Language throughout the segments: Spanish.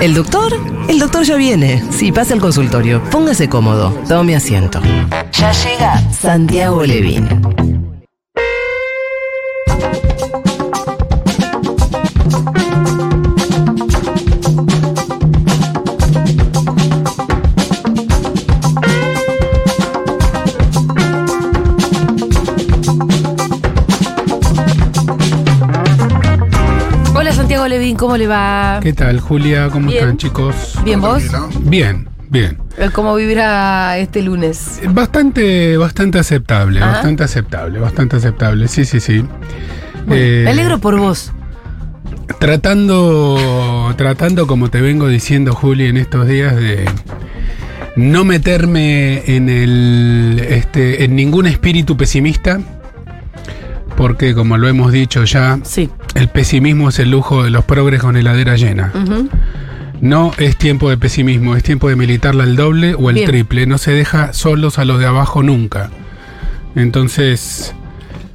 ¿El doctor? El doctor ya viene. Sí, pasa al consultorio. Póngase cómodo. Tome asiento. Ya llega Santiago Levín. ¿Cómo le va? ¿Qué tal, Julia? ¿Cómo Bien. están, chicos? ¿Bien vos? Bien, bien. ¿Cómo vivirá este lunes? Bastante, bastante aceptable, Ajá. bastante aceptable, bastante aceptable. Sí, sí, sí. Bueno, Eh, me alegro por vos. Tratando, tratando, como te vengo diciendo, Juli, en estos días de no meterme en el, este, en ningún espíritu pesimista, porque como lo hemos dicho ya, Sí. El pesimismo es el lujo de los progres con heladera llena. No es tiempo de pesimismo, es tiempo de militarla al doble o el Bien. triple. No se deja solos a los de abajo nunca. Entonces,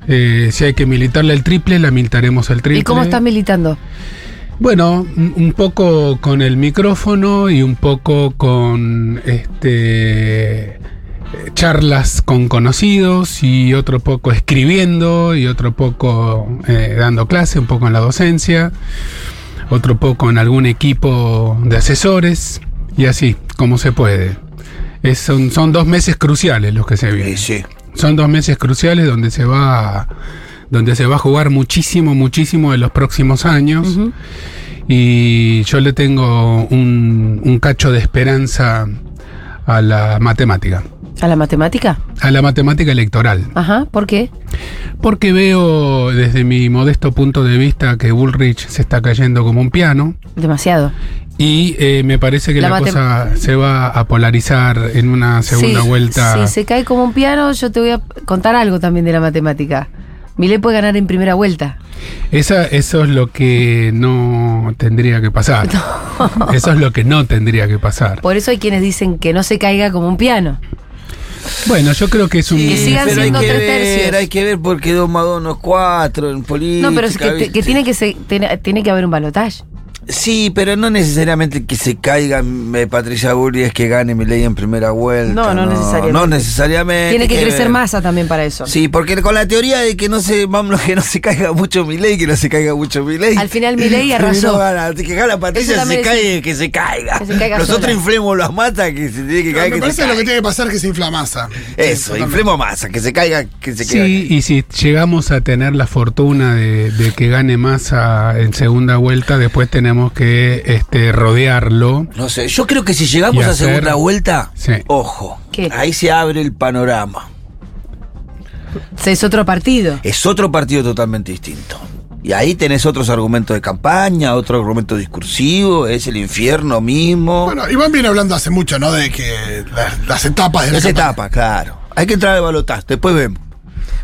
eh, si hay que militarle el triple, la militaremos el triple. ¿Y cómo estás militando? Bueno, un poco con el micrófono y un poco con este charlas con conocidos y otro poco escribiendo y otro poco eh, dando clase, un poco en la docencia, otro poco en algún equipo de asesores y así, como se puede. Es- son, son dos meses cruciales los que se vienen. Sí, sí. Son dos meses cruciales donde se va donde se va a jugar muchísimo, muchísimo en los próximos años. Y yo le tengo un, un cacho de esperanza a la matemática, ¿A la matemática? a la matemática electoral. Ajá, ¿por qué? Porque veo desde mi modesto punto de vista que Bullrich se está cayendo como un piano. Demasiado. Y eh, me parece que La cosa se va a polarizar en una segunda Sí, vuelta. Si se cae como un piano, yo te voy a contar algo también de la matemática. Milei puede ganar en primera vuelta. Esa, eso es lo que no tendría que pasar. Eso es lo que no tendría que pasar. Por eso hay quienes dicen que no se caiga como un piano. Bueno, yo creo que es un... Que sigan pero hay siendo que tres ver, tercios. hay que ver porque dos más dos no es cuatro en política. No, pero es que, que tiene que se- tiene, tiene que haber un balotaje. Sí, pero no necesariamente que se caiga eh, Patricia Burri es que gane mi ley en primera vuelta. No, no necesariamente. No necesariamente. Tiene que crecer masa también para eso. Sí, porque con la teoría de que no se vamos, que no se caiga mucho mi ley, que no se caiga mucho mi ley. Al final Milei arrasó. Que gana Patricia, se caiga, que se caiga. Que se caiga Nosotros sola. inflemos las matas, que se tiene que caer. me que parece se lo que caiga. tiene que pasar es que se infla masa. Eso, totalmente. inflemos masa, que se caiga, que se Sí, caiga. y si llegamos a tener la fortuna de, de que gane Massa en segunda vuelta, después tenemos que este, rodearlo. No sé, yo creo que si llegamos a hacer- segunda vuelta, Sí. ojo, ¿Qué? ahí se abre el panorama. Es otro partido. Es otro partido totalmente distinto. Y ahí tenés otros argumentos de campaña, otro argumento discursivo, es el infierno mismo. Bueno, Iván viene hablando hace mucho, ¿no? De que las, las etapas de la Esa campaña. etapa, claro. Hay que entrar al balotaje, después vemos.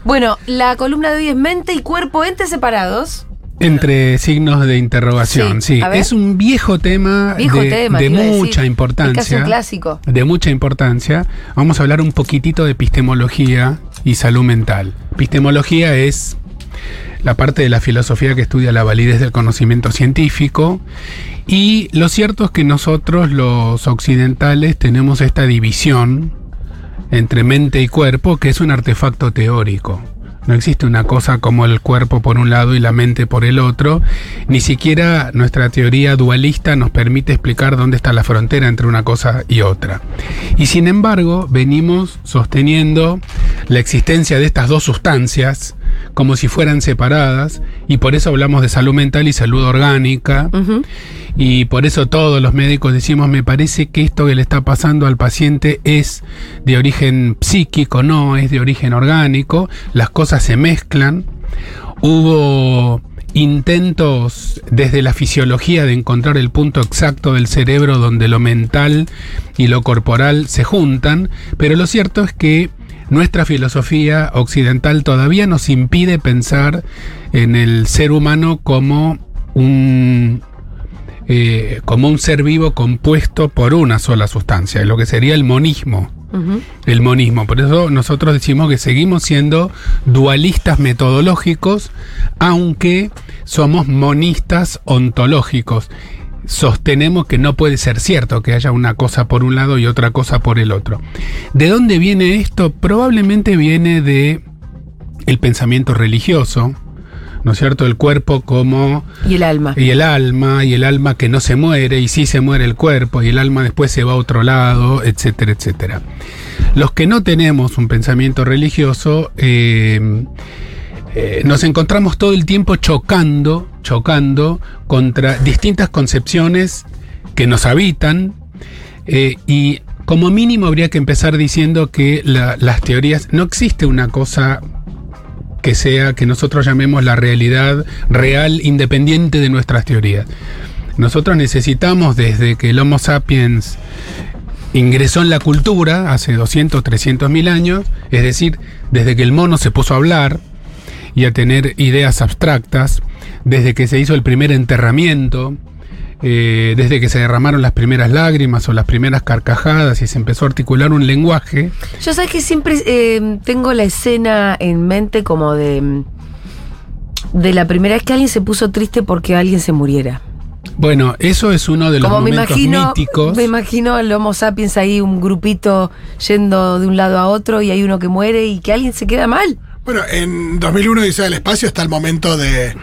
Bueno, la columna de hoy es mente y cuerpo entes separados. Entre signos de interrogación, Sí. Es un viejo tema Viejo de, tema, decir. mucha Es importancia. casi un clásico. De mucha importancia. Vamos a hablar un poquitito de epistemología y salud mental. Epistemología es la parte de la filosofía que estudia la validez del conocimiento científico. Y lo cierto es que nosotros, los occidentales, tenemos esta división entre mente y cuerpo, que es un artefacto teórico. No existe una cosa como el cuerpo por un lado y la mente por el otro. Ni siquiera nuestra teoría dualista nos permite explicar dónde está la frontera entre una cosa y otra. Y sin embargo, venimos sosteniendo la existencia de estas dos sustancias como si fueran separadas y por eso hablamos de salud mental y salud orgánica. Y por eso todos los médicos decimos, me parece que esto que le está pasando al paciente es de origen psíquico, no, es de origen orgánico, las cosas se mezclan. Hubo intentos desde la fisiología de encontrar el punto exacto del cerebro donde lo mental y lo corporal se juntan, pero lo cierto es que nuestra filosofía occidental todavía nos impide pensar en el ser humano como un eh, como un ser vivo compuesto por una sola sustancia, lo que sería el monismo. El monismo. Por eso nosotros decimos que seguimos siendo dualistas metodológicos, aunque somos monistas ontológicos. Sostenemos que no puede ser cierto que haya una cosa por un lado y otra cosa por el otro. ¿De dónde viene esto? Probablemente viene de el pensamiento religioso, ¿no es cierto? El cuerpo como... Y el alma. Y el alma, y el alma que no se muere, y sí se muere el cuerpo, y el alma después se va a otro lado, etcétera, etcétera. Los que no tenemos un pensamiento religioso, eh, eh, nos encontramos todo el tiempo chocando, chocando contra distintas concepciones que nos habitan, eh, y como mínimo habría que empezar diciendo que la- las teorías, no existe una cosa que sea que nosotros llamemos la realidad real independiente de nuestras teorías. Nosotros necesitamos desde que el Homo sapiens ingresó en la cultura hace 200, 300 mil años, es decir, desde que el mono se puso a hablar y a tener ideas abstractas, desde que se hizo el primer enterramiento, eh, desde que se derramaron las primeras lágrimas o las primeras carcajadas y se empezó a articular un lenguaje, Yo sabes que siempre eh, tengo la escena en mente como de. De la primera vez que alguien se puso triste porque alguien se muriera. bueno, eso es uno de los Como me momentos imagino, míticos. me imagino al Homo sapiens ahí, un grupito yendo de un lado a otro y hay uno que muere y que alguien se queda mal. Bueno, en 2001 Dice del Espacio está el momento de,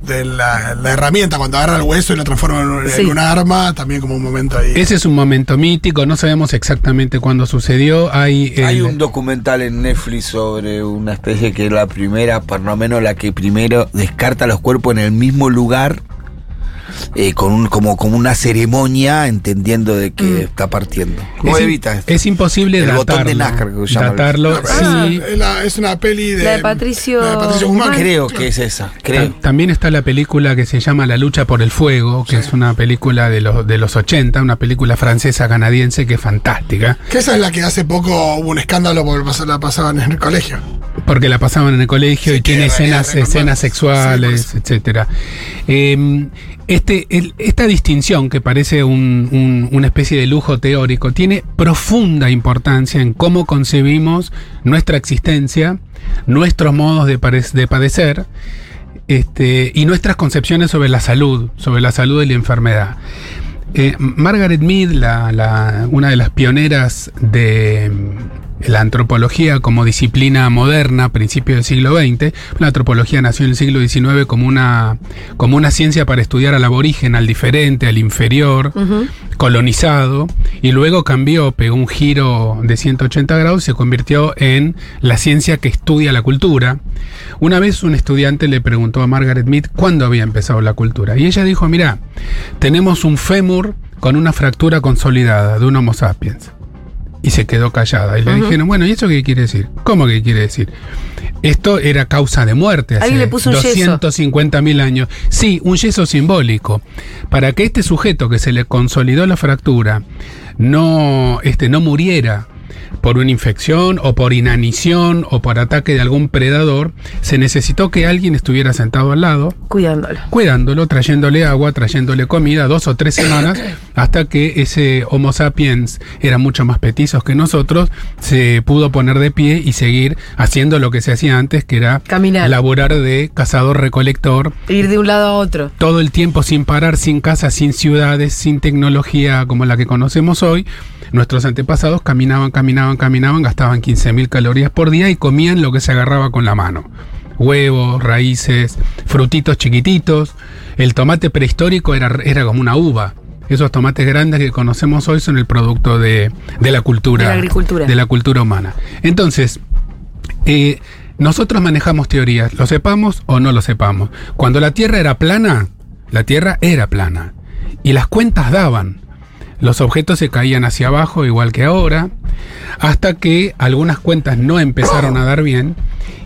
de la, la herramienta, cuando agarra el hueso y lo transforma en, un- en Sí. un arma, también como un momento ahí. Ese es un momento mítico, no sabemos exactamente cuándo sucedió. Hay, Hay el- un documental en Netflix sobre una especie que es la primera, por lo menos la que primero descarta los cuerpos en el mismo lugar, eh, con un, como, como una ceremonia, entendiendo de que está partiendo. ¿Cómo es, evita esto? es imposible El datarlo. botón de que se llama. datarlo, Ah, sí. la- es una peli de. La de Patricio la de Patricio Guzmán. Guzmán. Creo que es esa, creo. Ta- También está la película que se llama La lucha por el fuego, que es una película de los, de los 80, una película francesa canadiense que es fantástica, Que esa es la que hace poco hubo un escándalo porque la pasaban en el colegio. porque la pasaban en el colegio Sí, y tiene escenas, escenas sexuales, Sí, etcétera. Eh, este, esta distinción, que parece un- un- una especie de lujo teórico, tiene profunda importancia en cómo concebimos nuestra existencia, nuestros modos de, padecer este, y nuestras concepciones sobre la salud, sobre la salud y la enfermedad. Eh, Margaret Mead, una de las pioneras de la antropología como disciplina moderna a principios del siglo XX, la antropología nació en el siglo XIX como una, como una ciencia para estudiar al aborigen, al diferente, al inferior, colonizado, y luego cambió, pegó un giro de 180 grados y se convirtió en la ciencia que estudia la cultura. Una vez un estudiante le preguntó a Margaret Mead cuándo había empezado la cultura, y ella dijo, mira, tenemos un fémur con una fractura consolidada de un Homo sapiens. Y se quedó callada. Y le dijeron, bueno, ¿y eso qué quiere decir? ¿Cómo que quiere decir? Esto era causa de muerte hace Alguien le puso un yeso. 250 mil años. Sí, un yeso simbólico. Para que este sujeto que se le consolidó la fractura no, este, no muriera por una infección o por inanición o por ataque de algún predador, se necesitó que alguien estuviera sentado al lado Cuidándolo. cuidándolo, trayéndole agua, trayéndole comida, dos o tres semanas, hasta que ese Homo sapiens era mucho más petizos que nosotros, se pudo poner de pie y seguir haciendo lo que se hacía antes, que era Caminar. laborar de cazador-recolector, Ir de un lado a otro. todo el tiempo sin parar, sin casas, sin ciudades, sin tecnología como la que conocemos hoy. Nuestros antepasados caminaban, caminaban, caminaban, gastaban 15.000 calorías por día y comían lo que se agarraba con la mano. Huevos, raíces, frutitos chiquititos. El tomate prehistórico era, era como una uva. Esos tomates grandes que conocemos hoy son el producto de, de la cultura. De la agricultura. De la cultura humana. Entonces, eh, nosotros manejamos teorías, lo sepamos o no lo sepamos. Cuando la Tierra era plana, la Tierra era plana. Y las cuentas daban. Los objetos se caían hacia abajo, igual que ahora, hasta que algunas cuentas no empezaron a dar bien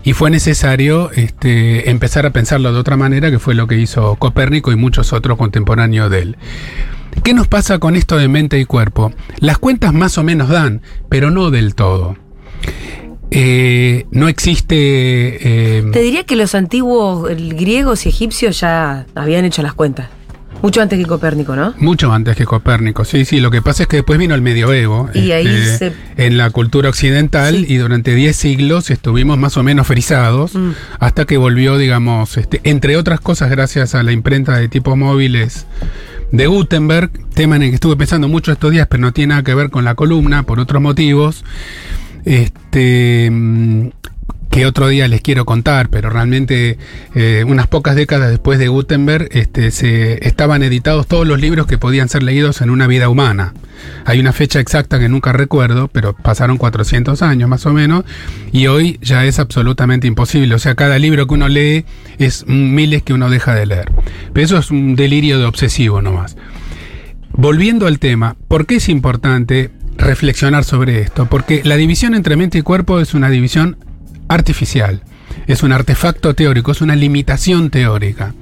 y fue necesario este, empezar a pensarlo de otra manera, que fue lo que hizo Copérnico y muchos otros contemporáneos de él. ¿Qué nos pasa con esto de mente y cuerpo? Las cuentas más o menos dan, pero no del todo. Eh, no existe... eh, Te diría que los antiguos griegos y egipcios ya habían hecho las cuentas. Mucho antes que Copérnico, ¿no? Mucho antes que Copérnico, sí, sí. Lo que pasa es que después vino el medioevo. este, Y ahí se- En la cultura occidental Sí. y durante 10 siglos estuvimos más o menos frisados Mm. hasta que volvió, digamos, este, entre otras cosas, gracias a la imprenta de tipos móviles de Gutenberg, tema en el que estuve pensando mucho estos días, pero no tiene nada que ver con la columna, por otros motivos. Este, que otro día les quiero contar, pero realmente eh, unas pocas décadas después de Gutenberg este, se estaban editados todos los libros que podían ser leídos en una vida humana. Hay una fecha exacta que nunca recuerdo, pero pasaron 400 años más o menos, y hoy ya es absolutamente imposible. O sea, cada libro que uno lee es miles que uno deja de leer. Pero eso es un delirio de obsesivo nomás. Volviendo al tema, ¿por qué es importante reflexionar sobre esto? Porque la división entre mente y cuerpo es una división artificial, es un artefacto teórico, es una limitación teórica.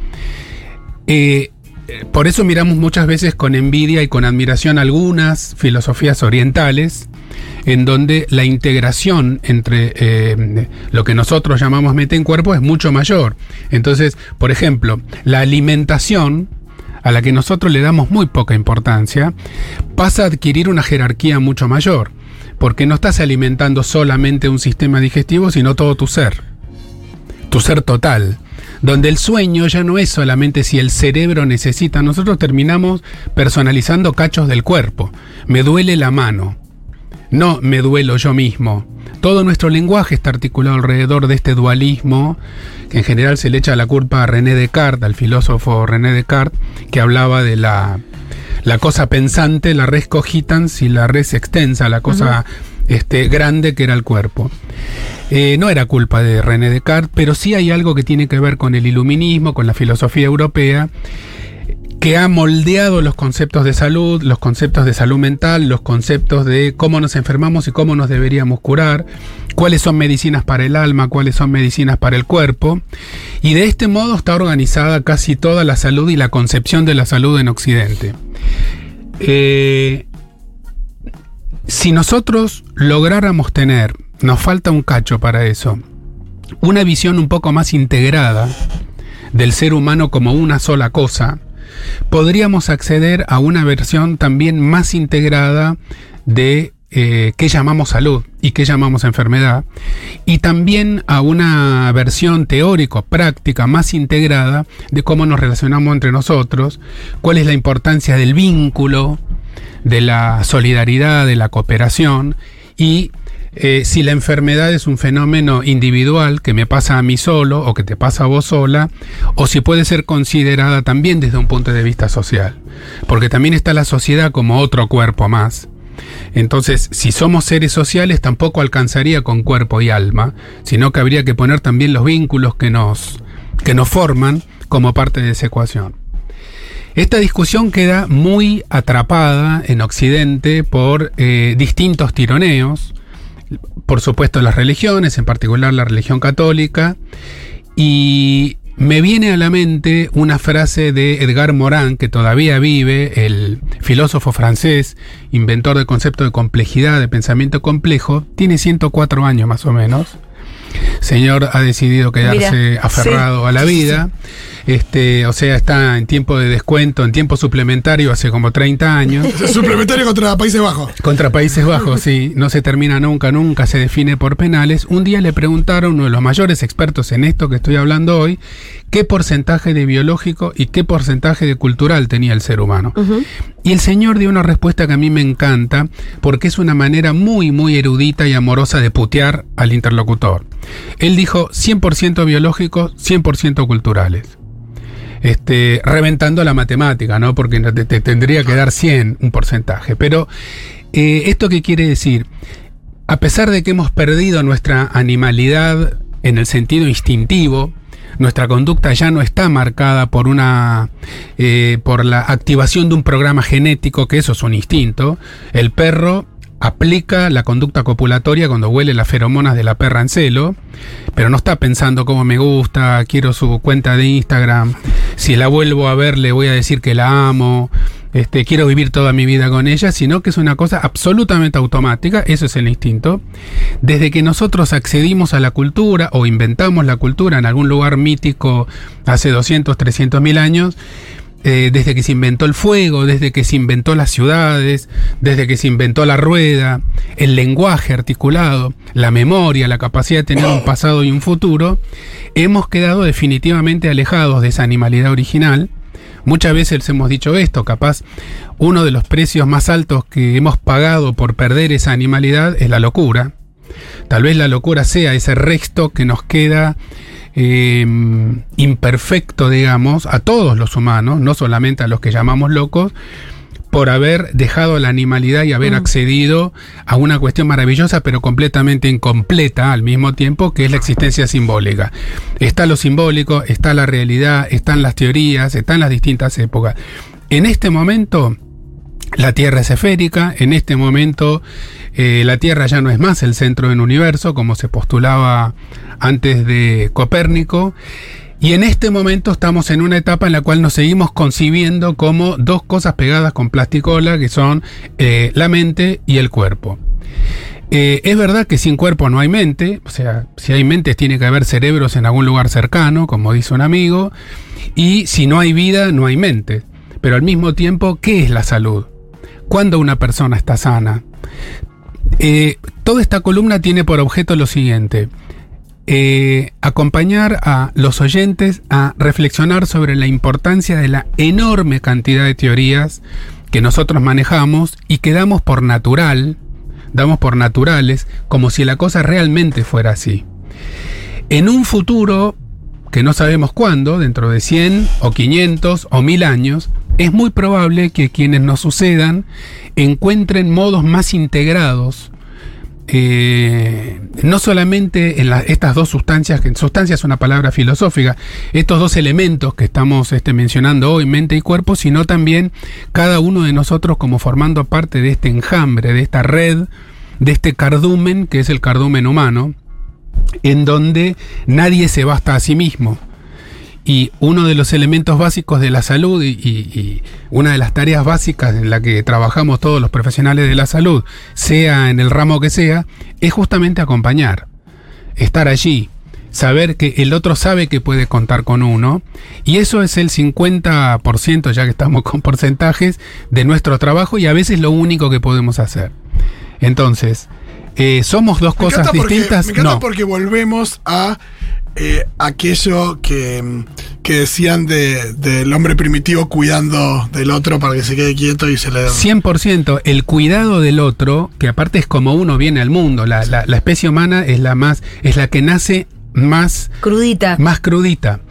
Eh, por eso miramos muchas veces con envidia y con admiración algunas filosofías orientales, en donde la integración entre eh, lo que nosotros llamamos mente en cuerpo es mucho mayor. Entonces, por ejemplo, la alimentación, a la que nosotros le damos muy poca importancia, pasa a adquirir una jerarquía mucho mayor porque no estás alimentando solamente un sistema digestivo, sino todo tu ser, tu ser total, donde el sueño ya no es solamente si el cerebro necesita, nosotros terminamos personalizando cachos del cuerpo, me duele la mano, no me duelo yo mismo. Todo nuestro lenguaje está articulado alrededor de este dualismo, que en general se le echa la culpa a René Descartes, al filósofo René Descartes, que hablaba de la la cosa pensante, la res cogitans y la res extensa, la cosa este, grande que era el cuerpo. Eh, no era culpa de René Descartes, pero sí hay algo que tiene que ver con el iluminismo, con la filosofía europea, que ha moldeado los conceptos de salud, los conceptos de salud mental, los conceptos de cómo nos enfermamos y cómo nos deberíamos curar, cuáles son medicinas para el alma, cuáles son medicinas para el cuerpo. Y de este modo está organizada casi toda la salud y la concepción de la salud en Occidente. Eh, si nosotros lográramos tener, nos falta un cacho para eso, una visión un poco más integrada del ser humano como una sola cosa, podríamos acceder a una versión también más integrada de eh, qué llamamos salud y qué llamamos enfermedad, y también a una versión teórico, práctica, más integrada de cómo nos relacionamos entre nosotros, cuál es la importancia del vínculo, de la solidaridad, de la cooperación, y eh, si la enfermedad es un fenómeno individual que me pasa a mí solo o que te pasa a vos sola, o si puede ser considerada también desde un punto de vista social, porque también está la sociedad como otro cuerpo más. Entonces, si somos seres sociales, tampoco alcanzaría con cuerpo y alma, sino que habría que poner también los vínculos que nos, que nos forman como parte de esa ecuación. Esta discusión queda muy atrapada en Occidente por eh, distintos tironeos, por supuesto las religiones, en particular la religión católica, y me viene a la mente una frase de Edgar Morin, que todavía vive, el filósofo francés, inventor del concepto de complejidad, de pensamiento complejo, tiene 104 años más o menos. Señor ha decidido quedarse aferrado a la vida. Este, o sea, está en tiempo de descuento, en tiempo suplementario hace como 30 años. suplementario contra Países Bajos. Contra Países Bajos, sí. No se termina nunca, nunca se define por penales. Un día le preguntaron, uno de los mayores expertos en esto que estoy hablando hoy, qué porcentaje de biológico y qué porcentaje de cultural tenía el ser humano. Y el señor dio una respuesta que a mí me encanta, porque es una manera muy, muy erudita y amorosa de putear al interlocutor. Él dijo 100% biológicos, 100% culturales este, reventando la matemática, ¿no? Porque te, tendría que dar 100 un porcentaje. Pero, eh, ¿esto qué quiere decir? A pesar de que hemos perdido nuestra animalidad en el sentido instintivo, nuestra conducta ya no está marcada por una eh, por la activación de un programa genético, que eso es un instinto. El perro aplica la conducta copulatoria cuando huele las feromonas de la perra en celo, pero no está pensando cómo me gusta, quiero su cuenta de Instagram, si la vuelvo a ver le voy a decir que la amo, este, quiero vivir toda mi vida con ella, sino que es una cosa absolutamente automática, eso es el instinto. Desde que nosotros accedimos a la cultura o inventamos la cultura en algún lugar mítico hace 200, 300 mil años, eh, desde que se inventó el fuego, desde que se inventó las ciudades, desde que se inventó la rueda, el lenguaje articulado, la memoria, la capacidad de tener un pasado y un futuro, hemos quedado definitivamente alejados de esa animalidad original, Muchas veces hemos dicho esto, capaz uno de los precios más altos que hemos pagado por perder esa animalidad es la locura. Tal vez la locura sea ese resto que nos queda eh, imperfecto, digamos, a todos los humanos, no solamente a los que llamamos locos, por haber dejado la animalidad y haber accedido a una cuestión maravillosa pero completamente incompleta al mismo tiempo que es la existencia simbólica. Está lo simbólico, está la realidad, están las teorías, están las distintas épocas. En este momento la Tierra es esférica, en este momento eh, la Tierra ya no es más el centro del universo como se postulaba antes de Copérnico. Y en este momento estamos en una etapa en la cual nos seguimos concibiendo como dos cosas pegadas con plasticola, que son eh, la mente y el cuerpo. Eh, es verdad que sin cuerpo no hay mente, o sea, si hay mentes tiene que haber cerebros en algún lugar cercano, como dice un amigo, y si no hay vida no hay mente. Pero al mismo tiempo, ¿qué es la salud? ¿Cuándo una persona está sana? Eh, toda esta columna tiene por objeto lo siguiente. Eh, acompañar a los oyentes a reflexionar sobre la importancia de la enorme cantidad de teorías que nosotros manejamos y que damos por natural, damos por naturales, como si la cosa realmente fuera así. En un futuro, que no sabemos cuándo, dentro de 100 o 500 o 1000 años, es muy probable que quienes nos sucedan encuentren modos más integrados eh, no solamente en estas dos sustancias, que sustancia es una palabra filosófica, estos dos elementos que estamos este, mencionando hoy, mente y cuerpo, sino también cada uno de nosotros como formando parte de este enjambre, de esta red, de este cardumen, que es el cardumen humano, en donde nadie se basta a sí mismo. Y uno de los elementos básicos de la salud y, una de las tareas básicas en la que trabajamos todos los profesionales de la salud, sea en el ramo que sea, es justamente acompañar, estar allí, saber que el otro sabe que puede contar con uno, y eso es el 50%, ya que estamos con porcentajes, de nuestro trabajo y a veces lo único que podemos hacer. Entonces, eh, ¿somos dos cosas distintas? me encanta porque volvemos a eh, aquello que, decían del hombre primitivo cuidando del otro para que se quede quieto y se le... 100%, el cuidado del otro, que aparte es como uno viene al mundo, la, la especie humana es la más, es la que nace más... Crudita. Más crudita.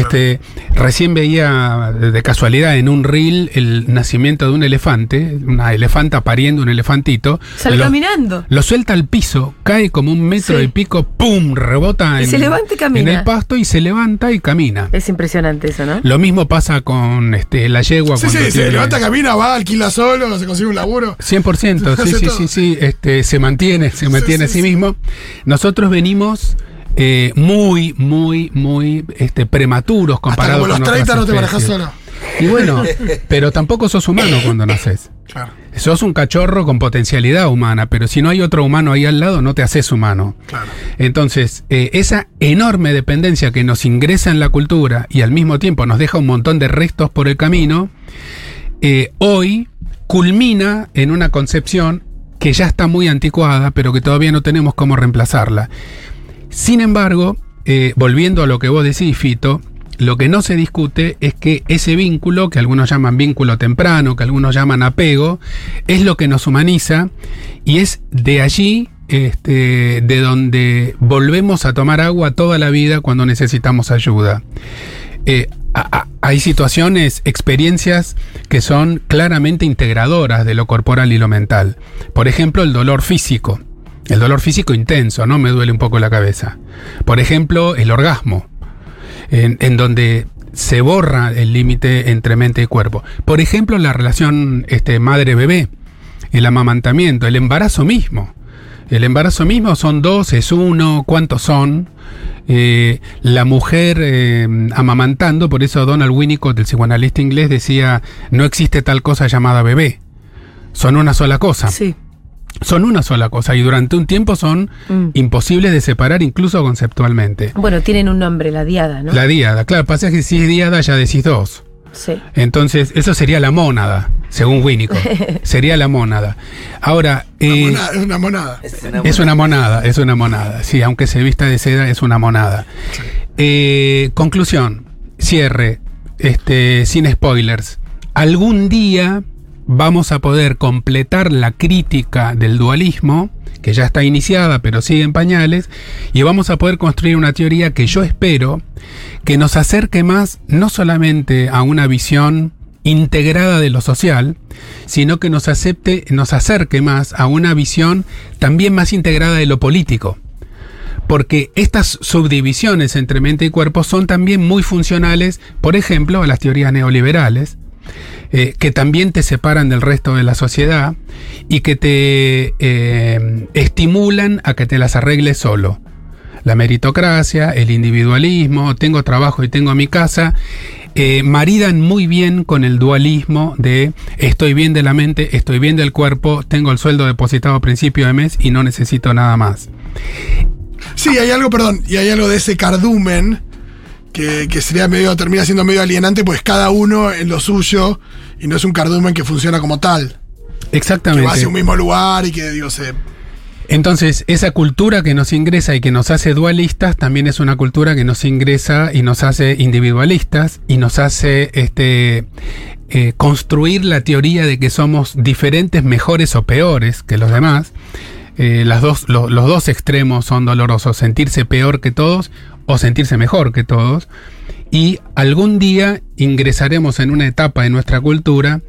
Este, recién veía de casualidad en un reel el nacimiento de un elefante, una elefanta pariendo un elefantito. Sale caminando. Lo suelta al piso, cae como un metro de pico, ¡pum! rebota en, en el pasto y se levanta y camina. Es impresionante eso, ¿no? Lo mismo pasa con este, la yegua. Sí, sí, se levanta, camina, va, alquila solo, se consigue un laburo. 100%, sí, sí, sí, sí, este, se mantiene, se mantiene a sí mismo. Nosotros venimos eh, muy, muy, muy este, prematuros comparados con los 30 no te manejas solo. Y bueno, pero tampoco sos humano cuando naces. Claro. Sos un cachorro con potencialidad humana, pero si no hay otro humano ahí al lado, no te haces humano. Claro. Entonces, eh, esa enorme dependencia que nos ingresa en la cultura y al mismo tiempo nos deja un montón de restos por el camino, eh, hoy culmina en una concepción que ya está muy anticuada, pero que todavía no tenemos cómo reemplazarla. Sin embargo, eh, volviendo a lo que vos decís, Fito, lo que no se discute es que ese vínculo, que algunos llaman vínculo temprano, que algunos llaman apego, es lo que nos humaniza y es de allí este, de donde volvemos a tomar agua toda la vida cuando necesitamos ayuda. Eh, hay situaciones, experiencias que son claramente integradoras de lo corporal y lo mental. Por ejemplo, el dolor físico. El dolor físico intenso, ¿no? Me duele un poco la cabeza. Por ejemplo, el orgasmo, en, donde se borra el límite entre mente y cuerpo. Por ejemplo, la relación este, madre-bebé, el amamantamiento, el embarazo mismo. El embarazo mismo son dos, es uno, ¿cuántos son? Eh, la mujer eh, amamantando, por eso Donald Winnicott, el psicoanalista inglés, decía, no existe tal cosa llamada bebé. Son una sola cosa. Sí son una sola cosa y durante un tiempo son mm. imposibles de separar incluso conceptualmente. Bueno, tienen un nombre, la diada, ¿no? La diada, claro, pasa que si es diada ya decís dos. Sí. Entonces, eso sería la mónada, según Winnicott. sería la mónada. Ahora. Eh, es una monada. Es una monada, es una monada. Sí, aunque se vista de seda, es una monada. Eh, conclusión, cierre. este, sin spoilers, algún día vamos a poder completar la crítica del dualismo, que ya está iniciada pero sigue en pañales, y vamos a poder construir una teoría que yo espero que nos acerque más no solamente a una visión integrada de lo social, sino que nos acepte, nos acerque más a una visión también más integrada de lo político. Porque estas subdivisiones entre mente y cuerpo son también muy funcionales, por ejemplo, a las teorías neoliberales, eh, que también te separan del resto de la sociedad y que te eh, estimulan a que te las arregles solo. La meritocracia, el individualismo, tengo trabajo y tengo mi casa, eh, maridan muy bien con el dualismo de estoy bien de la mente, estoy bien del cuerpo, tengo el sueldo depositado a principio de mes y no necesito nada más. Sí, hay algo, perdón, y hay algo de ese cardumen que, que sería medio, termina siendo medio alienante, pues cada uno en lo suyo y no es un cardumen que funciona como tal. Que Exactamente. va hacia un mismo lugar y que, digo, se. Entonces, esa cultura que nos ingresa y que nos hace dualistas también es una cultura que nos ingresa y nos hace individualistas y nos hace este, eh, construir la teoría de que somos diferentes, mejores o peores que los demás. Eh, las dos, lo- los dos extremos son dolorosos, sentirse peor que todos o sentirse mejor que todos. Y algún día ingresaremos en una etapa de nuestra cultura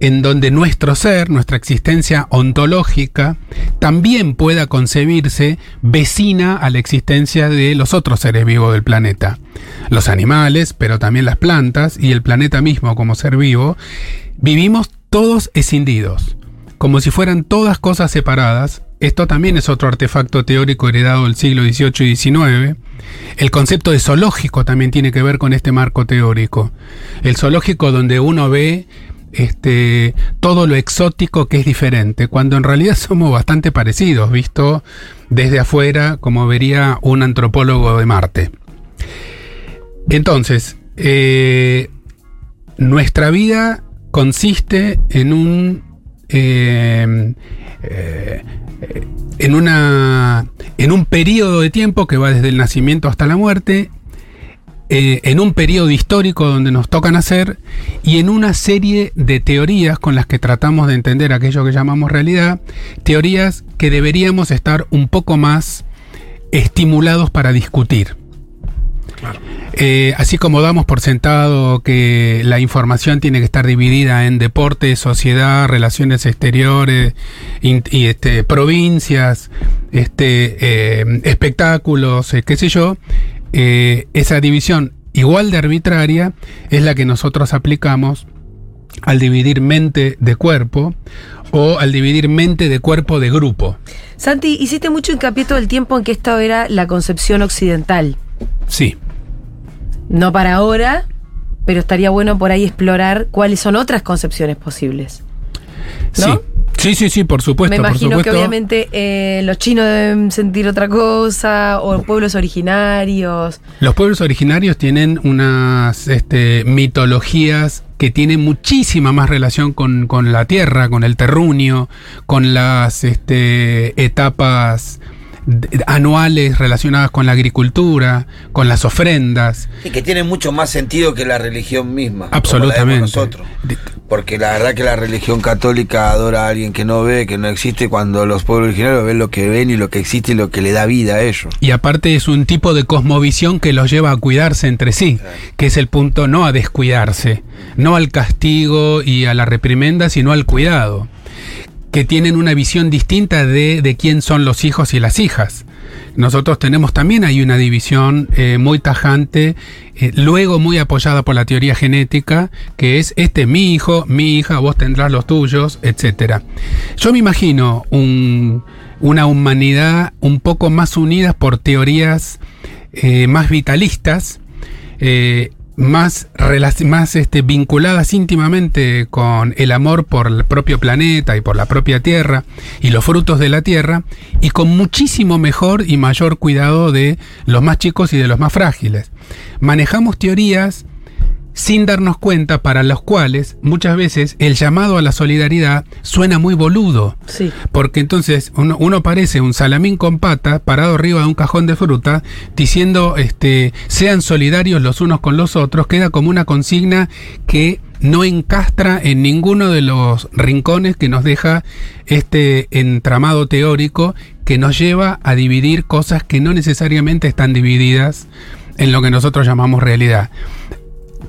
en donde nuestro ser, nuestra existencia ontológica, también pueda concebirse vecina a la existencia de los otros seres vivos del planeta. Los animales, pero también las plantas y el planeta mismo como ser vivo, vivimos todos escindidos, como si fueran todas cosas separadas. Esto también es otro artefacto teórico heredado del siglo XVIII y XIX. El concepto de zoológico también tiene que ver con este marco teórico. El zoológico donde uno ve este, todo lo exótico que es diferente, cuando en realidad somos bastante parecidos, visto desde afuera, como vería un antropólogo de Marte. Entonces, eh, nuestra vida consiste en un eh, eh, en una en un periodo de tiempo que va desde el nacimiento hasta la muerte eh, en un periodo histórico donde nos toca nacer y en una serie de teorías con las que tratamos de entender aquello que llamamos realidad, teorías que deberíamos estar un poco más estimulados para discutir. Eh, así como damos por sentado que la información tiene que estar dividida en deporte, sociedad, relaciones exteriores, in- y este, provincias, este, eh, espectáculos, eh, qué sé yo, esa división igual de arbitraria es la que nosotros aplicamos al dividir mente de cuerpo o al dividir mente de cuerpo de grupo. Santi, hiciste mucho hincapié todo el tiempo en que esta era la concepción occidental. Sí. No para ahora, pero estaría bueno por ahí explorar cuáles son otras concepciones posibles. ¿No? Sí. Sí, sí, sí, por supuesto. Me por imagino que obviamente eh, los chinos deben sentir otra cosa, o pueblos originarios. Los pueblos originarios tienen unas este, mitologías que tienen muchísima más relación con, con la tierra, con el terruño, con las este, etapas anuales relacionadas con la agricultura, con las ofrendas. Y que tiene mucho más sentido que la religión misma. la Absolutamente. nosotros. Porque la verdad que la religión católica adora a alguien que no ve, que no existe, cuando los pueblos originarios ven lo que ven y lo que existe y lo que le da vida a ellos. Y aparte es un tipo de cosmovisión que los lleva a cuidarse entre sí, que es el punto no a descuidarse, no al castigo y a la reprimenda, sino al cuidado, que tienen una visión distinta de, de quién son los hijos y las hijas. Nosotros tenemos también ahí una división eh, muy tajante, eh, luego muy apoyada por la teoría genética, que es este es mi hijo, mi hija, vos tendrás los tuyos, etcétera. Yo me imagino un- una humanidad un poco más unida por teorías eh, más vitalistas, más, más este, vinculadas íntimamente con el amor por el propio planeta y por la propia tierra y los frutos de la tierra, y con muchísimo mejor y mayor cuidado de los más chicos y de los más frágiles. Manejamos teorías sin darnos cuenta, para los cuales muchas veces el llamado a la solidaridad suena muy boludo. Sí. Porque entonces uno, uno parece un salamín con pata parado arriba de un cajón de fruta diciendo este, sean solidarios los unos con los otros, queda como una consigna que no encastra en ninguno de los rincones que nos deja este entramado teórico que nos lleva a dividir cosas que no necesariamente están divididas en lo que nosotros llamamos realidad.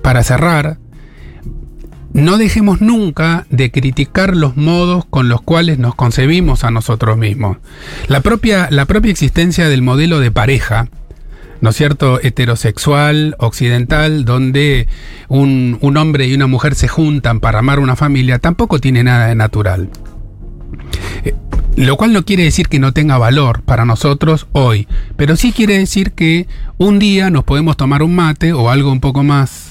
Para cerrar, no dejemos nunca de criticar los modos con los cuales nos concebimos a nosotros mismos. La propia, la propia existencia del modelo de pareja, ¿no es cierto?, heterosexual, occidental, donde un, un hombre y una mujer se juntan para amar una familia, tampoco tiene nada de natural. Eh, Lo cual no quiere decir que no tenga valor para nosotros hoy, pero sí quiere decir que un día nos podemos tomar un mate o algo un poco más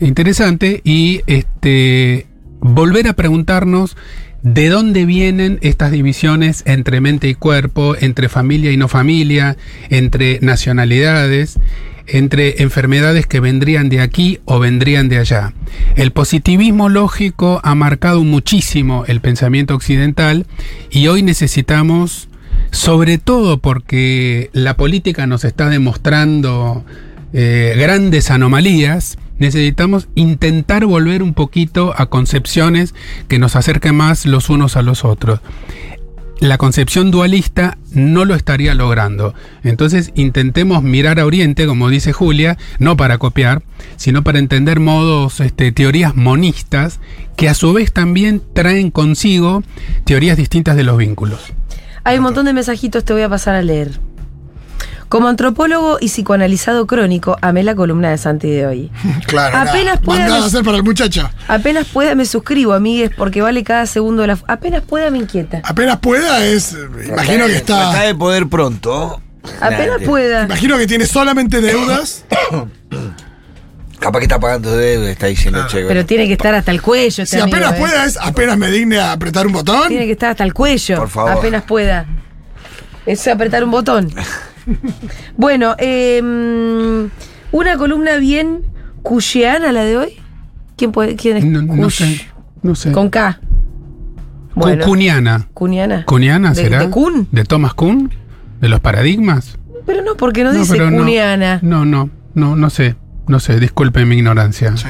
interesante y este volver a preguntarnos de dónde vienen estas divisiones entre mente y cuerpo, entre familia y no familia, entre nacionalidades, entre enfermedades que vendrían de aquí o vendrían de allá. El positivismo lógico ha marcado muchísimo el pensamiento occidental y hoy necesitamos, sobre todo porque la política nos está demostrando eh, grandes anomalías, necesitamos intentar volver un poquito a concepciones que nos acerquen más los unos a los otros. La concepción dualista no lo estaría logrando. Entonces intentemos mirar a Oriente, como dice Julia, no para copiar, sino para entender modos, este, teorías monistas, que a su vez también traen consigo teorías distintas de los vínculos. Hay un montón de mensajitos, te voy a pasar a leer. Como antropólogo y psicoanalizado crónico, amé la columna de Santi de hoy. Claro. Apenas nada, pueda me- a hacer para el muchacho. Apenas pueda me suscribo, amigues, porque vale cada segundo de la... Apenas pueda me inquieta. Apenas pueda es. eh, Imagino que está. de poder pronto. Apenas Nah, pueda. Imagino que tiene solamente deudas. Capaz que está pagando deuda, está diciendo che. Pero tiene que estar hasta el cuello este Si amigo, apenas ¿eh? pueda es apenas me digne a apretar un botón. Tiene que estar hasta el cuello. Por favor. Apenas pueda. Es apretar un botón. bueno, eh, una columna bien cushiana la de hoy. ¿Quién puede? ¿Quién es? No, sé, no sé. Con K. Bueno, Cuniana. cuniana. ¿Cuniana ¿De- será? de Kuhn? ¿De Thomas Kuhn? ¿De los paradigmas? Pero no, porque no, dice pero no. cuniana. No, no, no, no sé. No sé, disculpe mi ignorancia. Sí.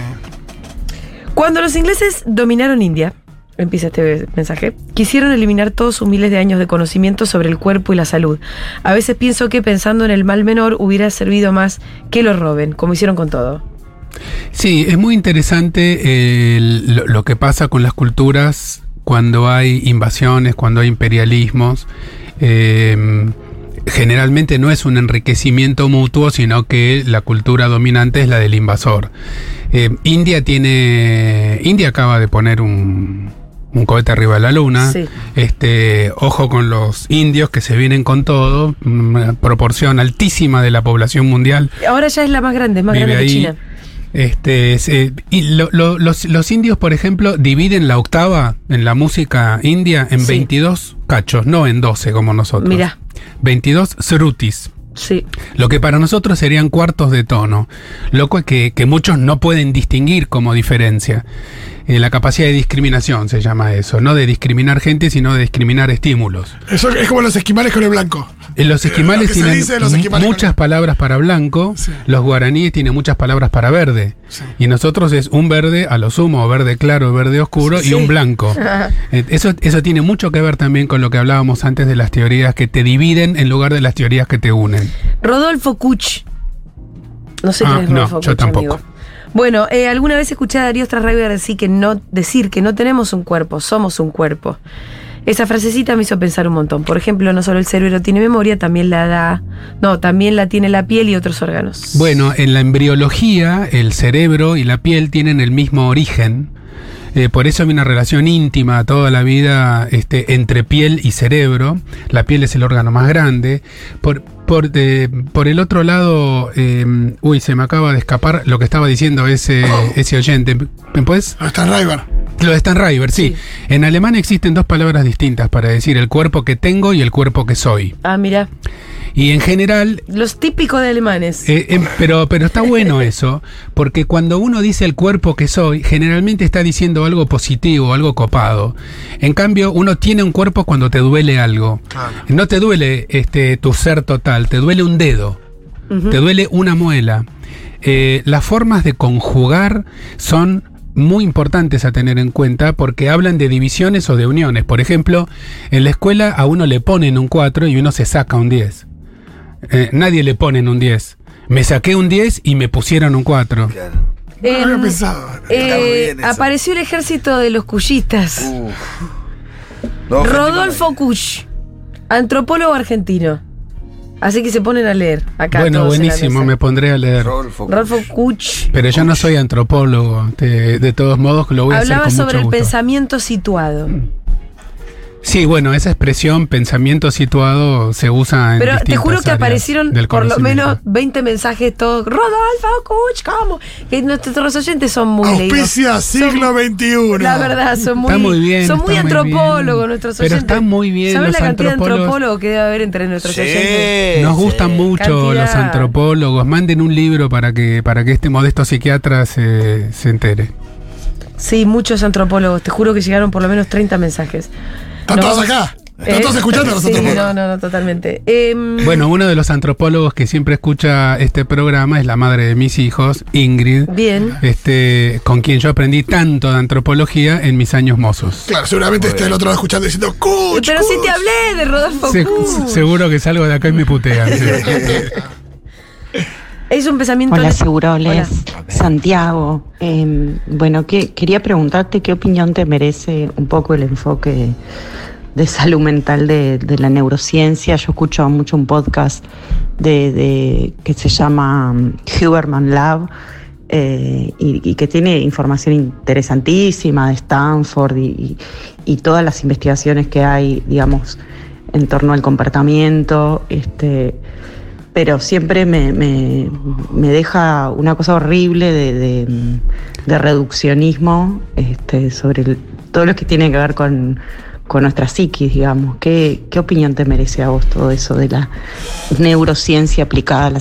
Cuando los ingleses dominaron India, empieza este mensaje, quisieron eliminar todos sus miles de años de conocimiento sobre el cuerpo y la salud. A veces pienso que pensando en el mal menor hubiera servido más que lo roben, como hicieron con todo. Sí, es muy interesante eh, lo que pasa con las culturas cuando hay invasiones, cuando hay imperialismos. Eh, generalmente no es un enriquecimiento mutuo, sino que la cultura dominante es la del invasor. Eh, India tiene. India acaba de poner un, un cohete arriba de la luna. Sí. Este, ojo con los indios que se vienen con todo. Una proporción altísima de la población mundial Ahora ya es la más grande, es más grande que ahí. China. Este, se- y lo- lo- los, los indios, por ejemplo, dividen la octava en la música india en Sí. 22 cachos, no en 12 como nosotros. Mirá. 22 srutis. Sí. Lo que para nosotros serían cuartos de tono. Lo que, que muchos no pueden distinguir como diferencia. Eh, la capacidad de discriminación se llama eso. No de discriminar gente, sino de discriminar estímulos. Eso es como los esquimales con el blanco. Eh, Los Eh, esquimales lo tienen los esquimales muchas con- palabras para blanco, Sí. los guaraníes tienen muchas palabras para verde. Sí. Y nosotros es un verde a lo sumo, verde claro, verde oscuro y un blanco. Eh, eso, eso tiene mucho que ver también con lo que hablábamos antes de las teorías que te dividen en lugar de las teorías que te unen. Rodolfo Kuch. No sé Ah, quién es no, Rodolfo yo Kuch, tampoco. amigo. Bueno, eh, alguna vez escuché a Darío Strasraiber decir que, no, decir que no tenemos un cuerpo, somos un cuerpo. Esa frasecita me hizo pensar un montón. Por ejemplo, no solo el cerebro tiene memoria, también la da. No, también la tiene la piel y otros órganos. Bueno, en la embriología, el cerebro y la piel tienen el mismo origen. Eh, por eso hay una relación íntima toda la vida este, entre piel y cerebro. La piel es el órgano más grande. Por, por, de- por el otro lado, eh, uy, se me acaba de escapar lo que estaba diciendo ese, ese oyente. ¿Me puedes? Está River. Lo de Stanriver, sí. Sí. En alemán existen dos palabras distintas para decir el cuerpo que tengo y el cuerpo que soy. Ah, mira. Y en general, Los típicos de alemanes. eh, em, pero, pero está bueno eso, porque cuando uno dice el cuerpo que soy, generalmente está diciendo algo positivo, algo copado. En cambio, uno tiene un cuerpo cuando te duele algo. No te duele este, tu ser total, te duele un dedo, te duele una muela. Eh, las formas de conjugar son muy importantes a tener en cuenta porque hablan de divisiones o de uniones. Por ejemplo, en la escuela a uno le ponen un 4 y uno se saca un 10. Eh, nadie le ponen un 10. Me saqué un 10 y me pusieron un 4. Claro. No había En- pensado. Eh, apareció el ejército de los. No, Rodolfo Kusch, antropólogo argentino. Así que se ponen a leer acá. Bueno, buenísimo, me pondré a leer. Rodolfo Kusch Pero yo no soy antropólogo. De, de todos modos, lo voy a hablaba hacer con sobre el mucho gusto. pensamiento situado. Sí, bueno, esa expresión pensamiento situado se usa en Pero te juro que aparecieron por lo menos 20 mensajes todos. Rodolfo Kusch, ¿cómo? Que nuestros oyentes son muy leídos. Auspicia Son- siglo XXI. La verdad, son muy, Está muy bien, son muy antropólogos nuestros Pero oyentes. están muy bien ¿Sabes los la cantidad de antropólogos? antropólogos que debe haber entre nuestros Sí, oyentes? Nos sí. gustan mucho Cantidad. los antropólogos. Manden un libro para que, para que este modesto psiquiatra se, se entere. Sí, muchos antropólogos. Te juro que llegaron por lo menos 30 mensajes. ¿Están No. todos acá? ¿Están Eh, todos escuchando a los Sí, antropólogos? no, no, no, totalmente. Em, Bueno, uno de los antropólogos que siempre escucha este programa es la madre de mis hijos, Ingrid. Bien. Este, con quien yo aprendí tanto de antropología en mis años mozos. Claro, seguramente esté el otro lado escuchando diciendo ¡Cuch! Pero sí Cuch". te hablé de Rodolfo Se- seguro que salgo de acá y me putean. sí. Es un pensamiento. Hola, le- Seguroles. Hola. Santiago. eh, bueno, que, quería preguntarte qué opinión te merece un poco el enfoque de salud mental de, de la neurociencia. Yo escucho mucho un podcast de, de- que se llama um, Huberman Lab. eh, y, y que tiene información interesantísima de Stanford y, y- y todas las investigaciones que hay, digamos, en torno al comportamiento. Este, pero siempre me, me- me deja una cosa horrible de, de- de reduccionismo este, sobre el- todo lo que tiene que ver con, con nuestra psiquis, digamos. ¿Qué, ¿Qué opinión te merece a vos todo eso de la neurociencia aplicada a la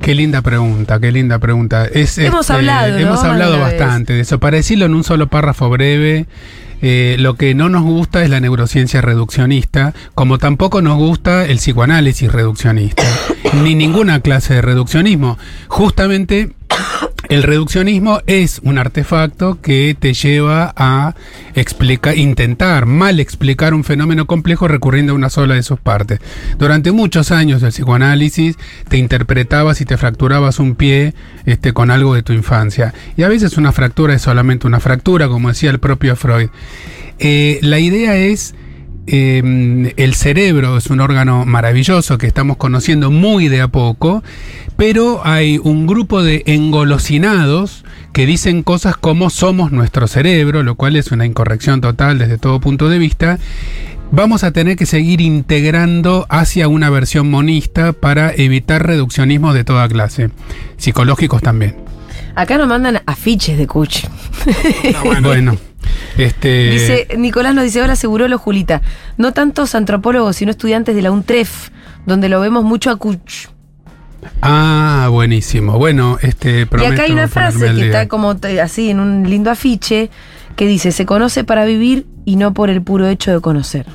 Qué linda pregunta, qué linda pregunta. Es, Hemos este, hablado, ¿no? Hemos hablado bastante de eso. Para decirlo en un solo párrafo breve, eh, lo que no nos gusta es la neurociencia reduccionista, como tampoco nos gusta el psicoanálisis reduccionista, ni ninguna clase de reduccionismo. Justamente el reduccionismo es un artefacto que te lleva a intentar mal explicar un fenómeno complejo recurriendo a una sola de sus partes. Durante muchos años del psicoanálisis te interpretabas y te fracturabas un pie este, con algo de tu infancia. Y a veces una fractura es solamente una fractura, como decía el propio Freud. Eh, la idea es eh, el cerebro es un órgano maravilloso que estamos conociendo muy de a poco, pero hay un grupo de engolosinados que dicen cosas como somos nuestro cerebro, lo cual es una incorrección total desde todo punto de vista. Vamos a tener que seguir integrando hacia una versión monista para evitar reduccionismos de toda clase, psicológicos también. Acá nos mandan afiches de Kuch. Bueno, este Dice, Nicolás nos dice, ahora aseguró Julita. No tantos antropólogos, sino estudiantes de la UNTREF, donde lo vemos mucho a Kuch. Ah, buenísimo. Bueno, este Y acá hay una frase que está como así en un lindo afiche que dice, se conoce para vivir y no por el puro hecho de conocer.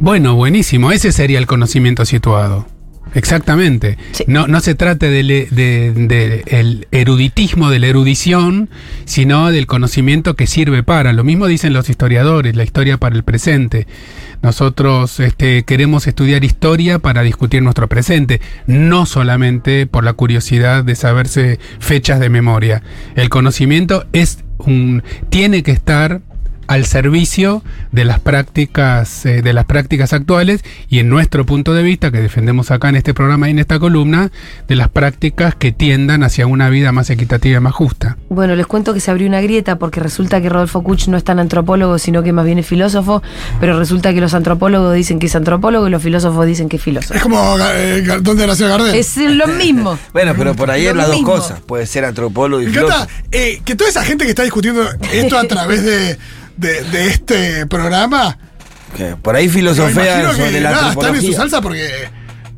Bueno, buenísimo. Ese sería el conocimiento situado. Exactamente. Sí. No, no se trata del de, de- el eruditismo de la erudición, sino del conocimiento que sirve para. Lo mismo dicen los historiadores, la historia para el presente. Nosotros este, queremos estudiar historia para discutir nuestro presente, no solamente por la curiosidad de saberse fechas de memoria. El conocimiento es un, tiene que estar al servicio de las prácticas eh, de las prácticas actuales y en nuestro punto de vista que defendemos acá en este programa y en esta columna de las prácticas que tiendan hacia una vida más equitativa y más justa. Bueno, les cuento que se abrió una grieta porque resulta que Rodolfo Kuch no es tan antropólogo, sino que más bien es filósofo, pero resulta que los antropólogos dicen que es antropólogo y los filósofos dicen que es filósofo. Es como eh, ¿Dónde nació Gardel? Es lo mismo. Bueno, pero por ahí es las dos cosas. Puede ser antropólogo y Me encanta filósofo. eh, que toda esa gente que está discutiendo esto a través de, de- de este programa Que por ahí imagino sobre que la nada, están en su salsa porque.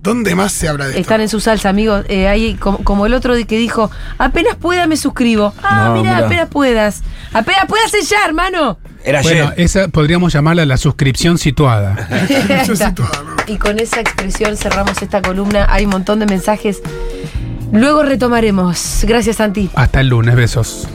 ¿Dónde más se habla de esto? Están en su salsa, amigos. Eh, ahí, como, como el otro que dijo, apenas pueda me suscribo. Ah, No, mira, apenas puedas. Apenas puedas ya, hermano. Era Bueno, ayer. esa podríamos llamarla la suscripción situada. Y con esa expresión cerramos esta columna. Hay un montón de mensajes. Luego retomaremos. Gracias, Santi. Hasta el lunes, besos.